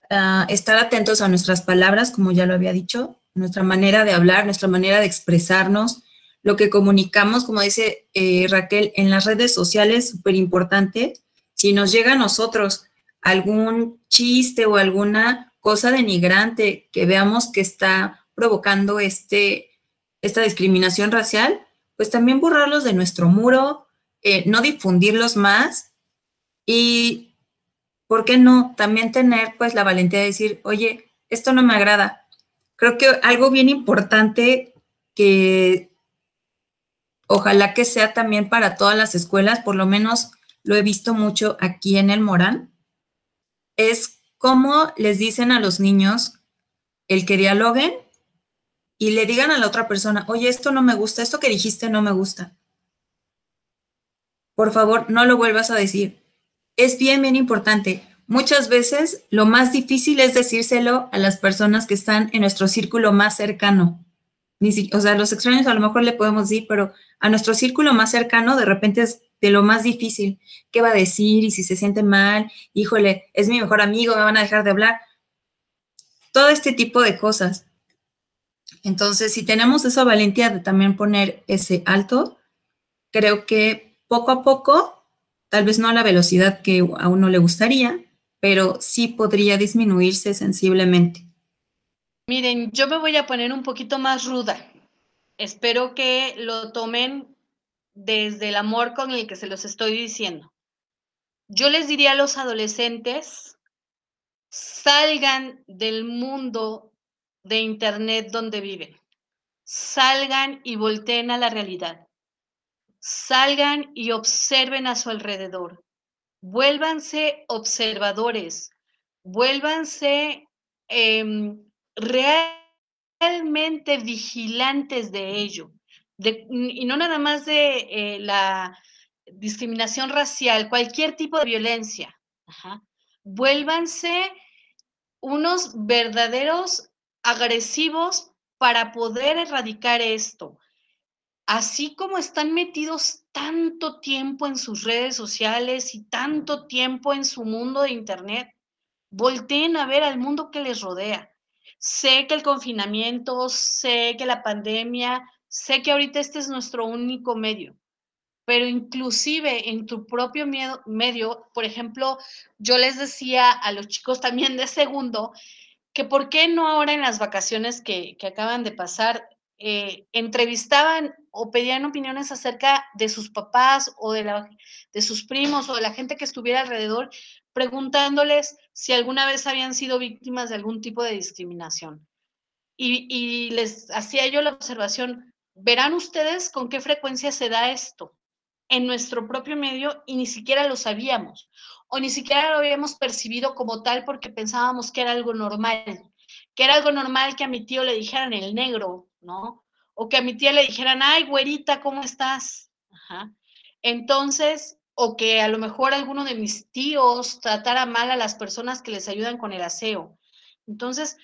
Uh, estar atentos a nuestras palabras, como ya lo había dicho, nuestra manera de hablar, nuestra manera de expresarnos, lo que comunicamos, como dice eh, Raquel, en las redes sociales, súper importante. Si nos llega a nosotros algún chiste o alguna cosa denigrante que veamos que está provocando este, esta discriminación racial, pues también borrarlos de nuestro muro, eh, no difundirlos más y, ¿por qué no? También tener pues la valentía de decir, oye, esto no me agrada. Creo que algo bien importante que ojalá que sea también para todas las escuelas, por lo menos lo he visto mucho aquí en el Morán, es cómo les dicen a los niños el que dialoguen y le digan a la otra persona, oye, esto no me gusta, esto que dijiste no me gusta. Por favor, no lo vuelvas a decir. Es bien, bien importante. Muchas veces lo más difícil es decírselo a las personas que están en nuestro círculo más cercano. Ni o sea, los extraños a lo mejor le podemos decir, pero a nuestro círculo más cercano de repente es de lo más difícil. ¿Qué va a decir? Y si se siente mal, híjole, es mi mejor amigo, me van a dejar de hablar. Todo este tipo de cosas. Entonces, si tenemos esa valentía de también poner ese alto, creo que poco a poco, tal vez no a la velocidad que a uno le gustaría, pero sí podría disminuirse sensiblemente. Miren, yo me voy a poner un poquito más ruda. Espero que lo tomen desde el amor con el que se los estoy diciendo. Yo les diría a los adolescentes, salgan del mundo de Internet donde viven. Salgan y volteen a la realidad. Salgan y observen a su alrededor. Vuélvanse observadores. Vuélvanse em, realmente vigilantes de ello y no nada más de eh, la discriminación racial, cualquier tipo de violencia. Vuélvanse unos verdaderos agresivos para poder erradicar esto. Así como están metidos tanto tiempo en sus redes sociales y tanto tiempo en su mundo de Internet, volteen a ver al mundo que les rodea. Sé que el confinamiento, sé que la pandemia sé que ahorita este es nuestro único medio, pero inclusive en tu propio medio, por ejemplo, yo les decía a los chicos también de segundo, que por qué no ahora en las vacaciones que, acaban de pasar, eh, entrevistaban o pedían opiniones acerca de sus papás o de, la, de sus primos o de la gente que estuviera alrededor, preguntándoles si alguna vez habían sido víctimas de algún tipo de discriminación. Y, les hacía yo la observación, verán ustedes con qué frecuencia se da esto en nuestro propio medio y ni siquiera lo sabíamos o ni siquiera lo habíamos percibido como tal porque pensábamos que era algo normal, que era algo normal que a mi tío le dijeran el negro, ¿no? O que a mi tía le dijeran, ay, güerita, ¿cómo estás? Entonces, o que a lo mejor alguno de mis tíos tratara mal a las personas que les ayudan con el aseo. Entonces,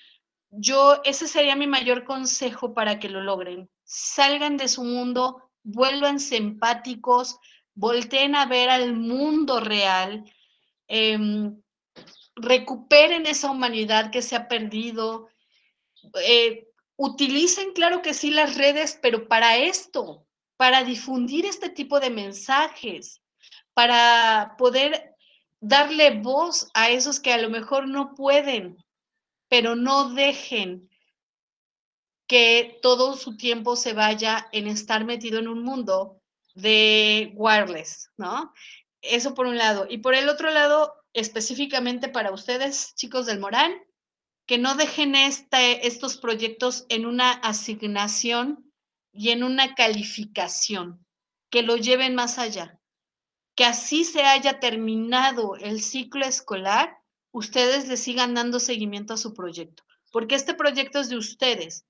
yo, ese sería mi mayor consejo para que lo logren salgan de su mundo, vuélvanse empáticos, volteen a ver al mundo real, em, recuperen esa humanidad que se ha perdido, eh, utilicen, claro que sí, las redes, pero para esto, para difundir este tipo de mensajes, para poder darle voz a esos que a lo mejor no pueden, pero no dejen que todo su tiempo se vaya en estar metido en un mundo de wireless, ¿no? Eso por un lado. Y por el otro lado, específicamente para ustedes, chicos del Morán, que no dejen este, estos proyectos en una asignación y en una calificación, que lo lleven más allá. Que así se haya terminado el ciclo escolar, ustedes le sigan dando seguimiento a su proyecto, porque este proyecto es de ustedes.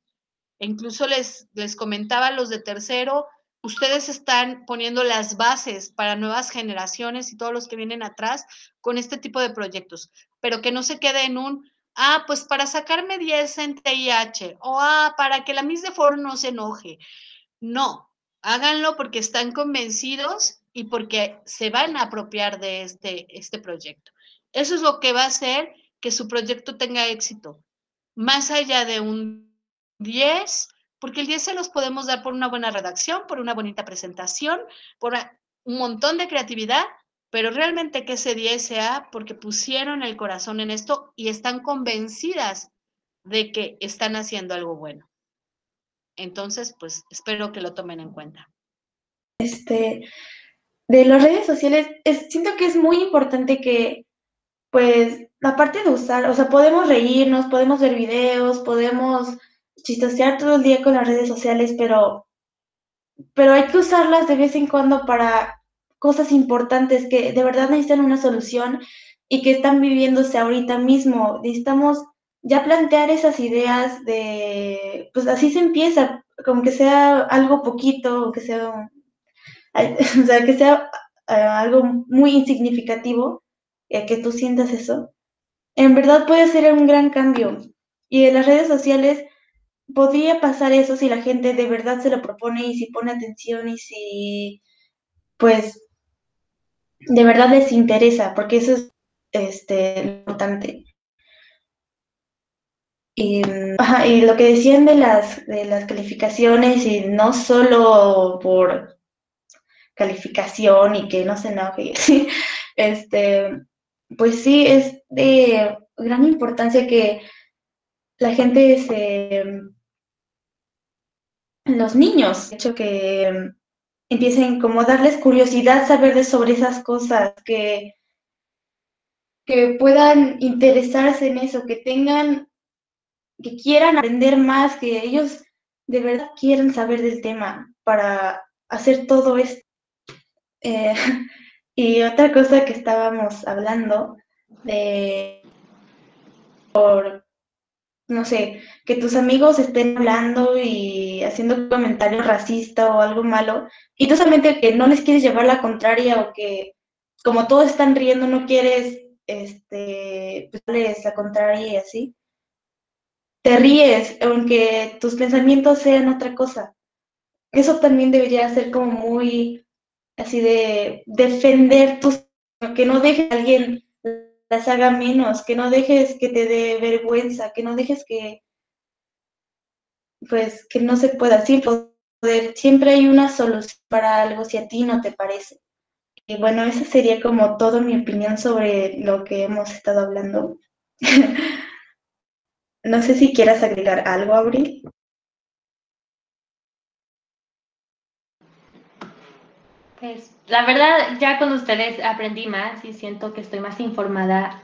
Incluso les, les comentaba a los de tercero, ustedes están poniendo las bases para nuevas generaciones y todos los que vienen atrás con este tipo de proyectos, pero que no se quede en un, ah, pues para sacarme 10 en TIH o ah, para que la Miss de Foro no se enoje. No, háganlo porque están convencidos y porque se van a apropiar de este, este proyecto. Eso es lo que va a hacer que su proyecto tenga éxito, más allá de un 10, porque el 10 se los podemos dar por una buena redacción, por una bonita presentación, por un montón de creatividad, pero realmente que ese 10 sea porque pusieron el corazón en esto y están convencidas de que están haciendo algo bueno. Entonces, pues espero que lo tomen en cuenta. Este, de las redes sociales, siento que es muy importante que, pues, aparte de usar, o sea, podemos reírnos, podemos ver videos, podemos chistosear todo el día con las redes sociales, pero, pero hay que usarlas de vez en cuando para cosas importantes que de verdad necesitan una solución y que están viviéndose ahorita mismo. Necesitamos ya plantear esas ideas de, pues así se empieza, como que sea algo poquito, que sea, o sea, que sea eh, algo muy insignificativo, eh, que tú sientas eso, en verdad puede ser un gran cambio. Y en las redes sociales podría pasar eso si la gente de verdad se lo propone y si pone atención y si, pues, de verdad les interesa, porque eso es este, importante. Y, y, lo que decían de las, de las calificaciones y no solo por calificación y que no se enoje, este, pues sí, es de gran importancia que la gente se, los niños, de hecho que empiecen como darles curiosidad saber de sobre esas cosas, que, que puedan interesarse en eso, que tengan, que quieran aprender más, que ellos de verdad quieran saber del tema para hacer todo esto. Eh, y otra cosa que estábamos hablando de por no sé, que tus amigos estén hablando y haciendo un comentario racista o algo malo, y tú solamente que no les quieres llevar la contraria o que como todos están riendo no quieres este pues, la contraria y así. Te ríes, aunque tus pensamientos sean otra cosa. Eso también debería ser como muy así de defender tus que no deje a alguien las haga menos, que no dejes que te dé vergüenza, que no dejes que, pues, que no se pueda, siempre, siempre hay una solución para algo si a ti no te parece. Y bueno, esa sería como toda mi opinión sobre lo que hemos estado hablando. no sé si quieras agregar algo, Abril. La verdad, ya con ustedes aprendí más y siento que estoy más informada.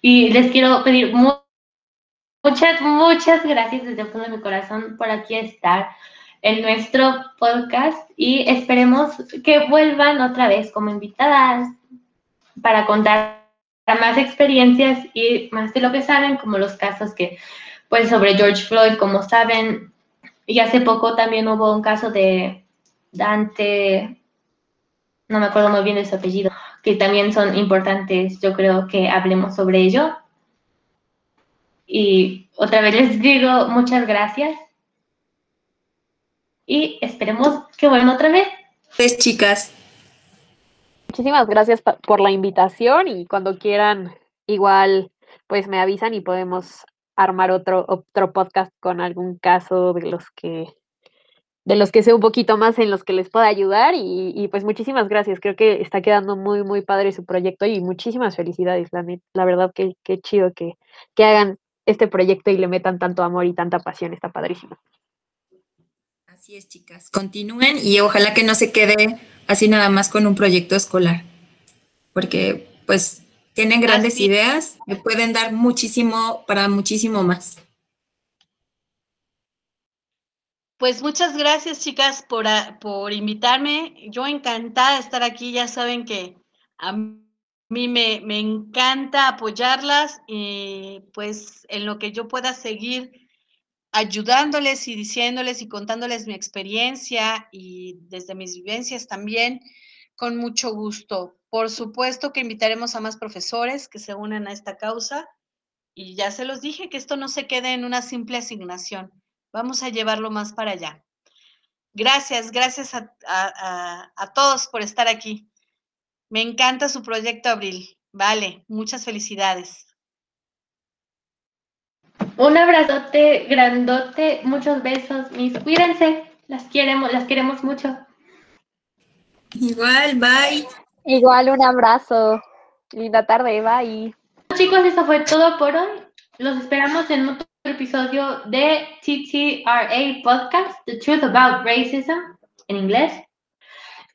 Y les quiero pedir muchas, muchas gracias desde el fondo de mi corazón por aquí estar en nuestro podcast y esperemos que vuelvan otra vez como invitadas para contar más experiencias y más de lo que saben, como los casos que, pues sobre George Floyd, como saben, y hace poco también hubo un caso de Dante, no me acuerdo muy bien de su apellido, que también son importantes, yo creo que hablemos sobre ello. Y otra vez les digo muchas gracias y esperemos que vuelvan otra vez. Pues chicas. Muchísimas gracias por la invitación y cuando quieran igual pues me avisan y podemos armar otro, otro podcast con algún caso de los que de los que sé un poquito más en los que les pueda ayudar y, pues muchísimas gracias. Creo que está quedando muy, muy padre su proyecto y muchísimas felicidades, la, la verdad que, qué chido que, que hagan este proyecto y le metan tanto amor y tanta pasión, está padrísimo. Así es, chicas. Continúen y ojalá que no se quede así nada más con un proyecto escolar, porque pues tienen grandes ideas, me pueden dar muchísimo para muchísimo más. Pues muchas gracias, chicas, por, por invitarme. Yo encantada de estar aquí. Ya saben que a mí me, me encanta apoyarlas y pues en lo que yo pueda seguir ayudándoles y diciéndoles y contándoles mi experiencia y desde mis vivencias también, con mucho gusto. Por supuesto que invitaremos a más profesores que se unan a esta causa y ya se los dije que esto no se quede en una simple asignación Vamos a llevarlo más para allá. Gracias, gracias a, todos por estar aquí. Me encanta su proyecto, Abril. Vale, muchas felicidades. Un abrazote grandote, muchos besos, mis. Cuídense, las queremos, las queremos mucho. Igual, bye. Igual, un abrazo. Linda tarde, bye. Chicos, eso fue todo por hoy. Los esperamos en otro episodio de TTRA Podcast, The Truth About Racism, en inglés.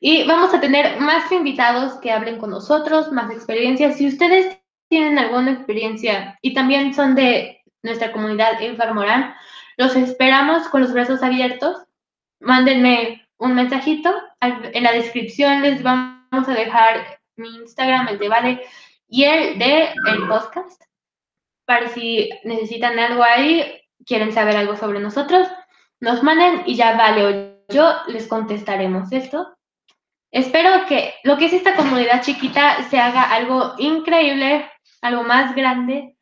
Y vamos a tener más invitados que hablen con nosotros, más experiencias. Si ustedes tienen alguna experiencia y también son de nuestra comunidad Infarmorán, los esperamos con los brazos abiertos. Mándenme un mensajito. En la descripción les vamos a dejar mi Instagram, el de Vale, y el de el podcast. Para si necesitan algo ahí, quieren saber algo sobre nosotros, nos manden y ya Vale o yo les contestaremos esto. Espero que lo que es esta comunidad chiquita se haga algo increíble, algo más grande.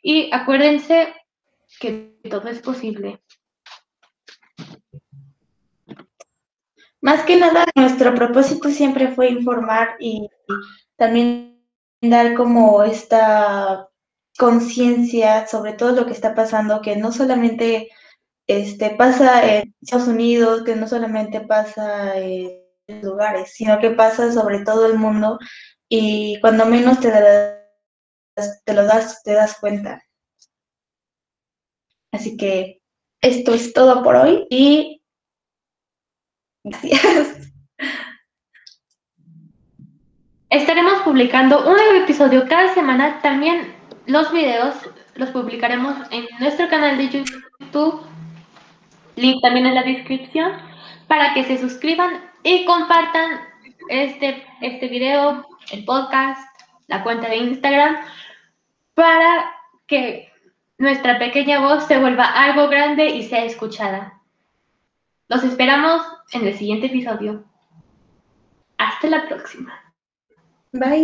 Y acuérdense que todo es posible. Más que nada, nuestro propósito siempre fue informar y también dar como esta conciencia sobre todo lo que está pasando, que no solamente este, pasa en Estados Unidos, que no solamente pasa en lugares, sino que pasa sobre todo el mundo y cuando menos te, lo das, te das cuenta. Así que esto es todo por hoy y gracias. Estaremos publicando un nuevo episodio cada semana. También los videos los publicaremos en nuestro canal de YouTube. Link también en la descripción para que se suscriban y compartan este, este video, el podcast, la cuenta de Instagram, para que nuestra pequeña voz se vuelva algo grande y sea escuchada. Los esperamos en el siguiente episodio. Hasta la próxima. Bye.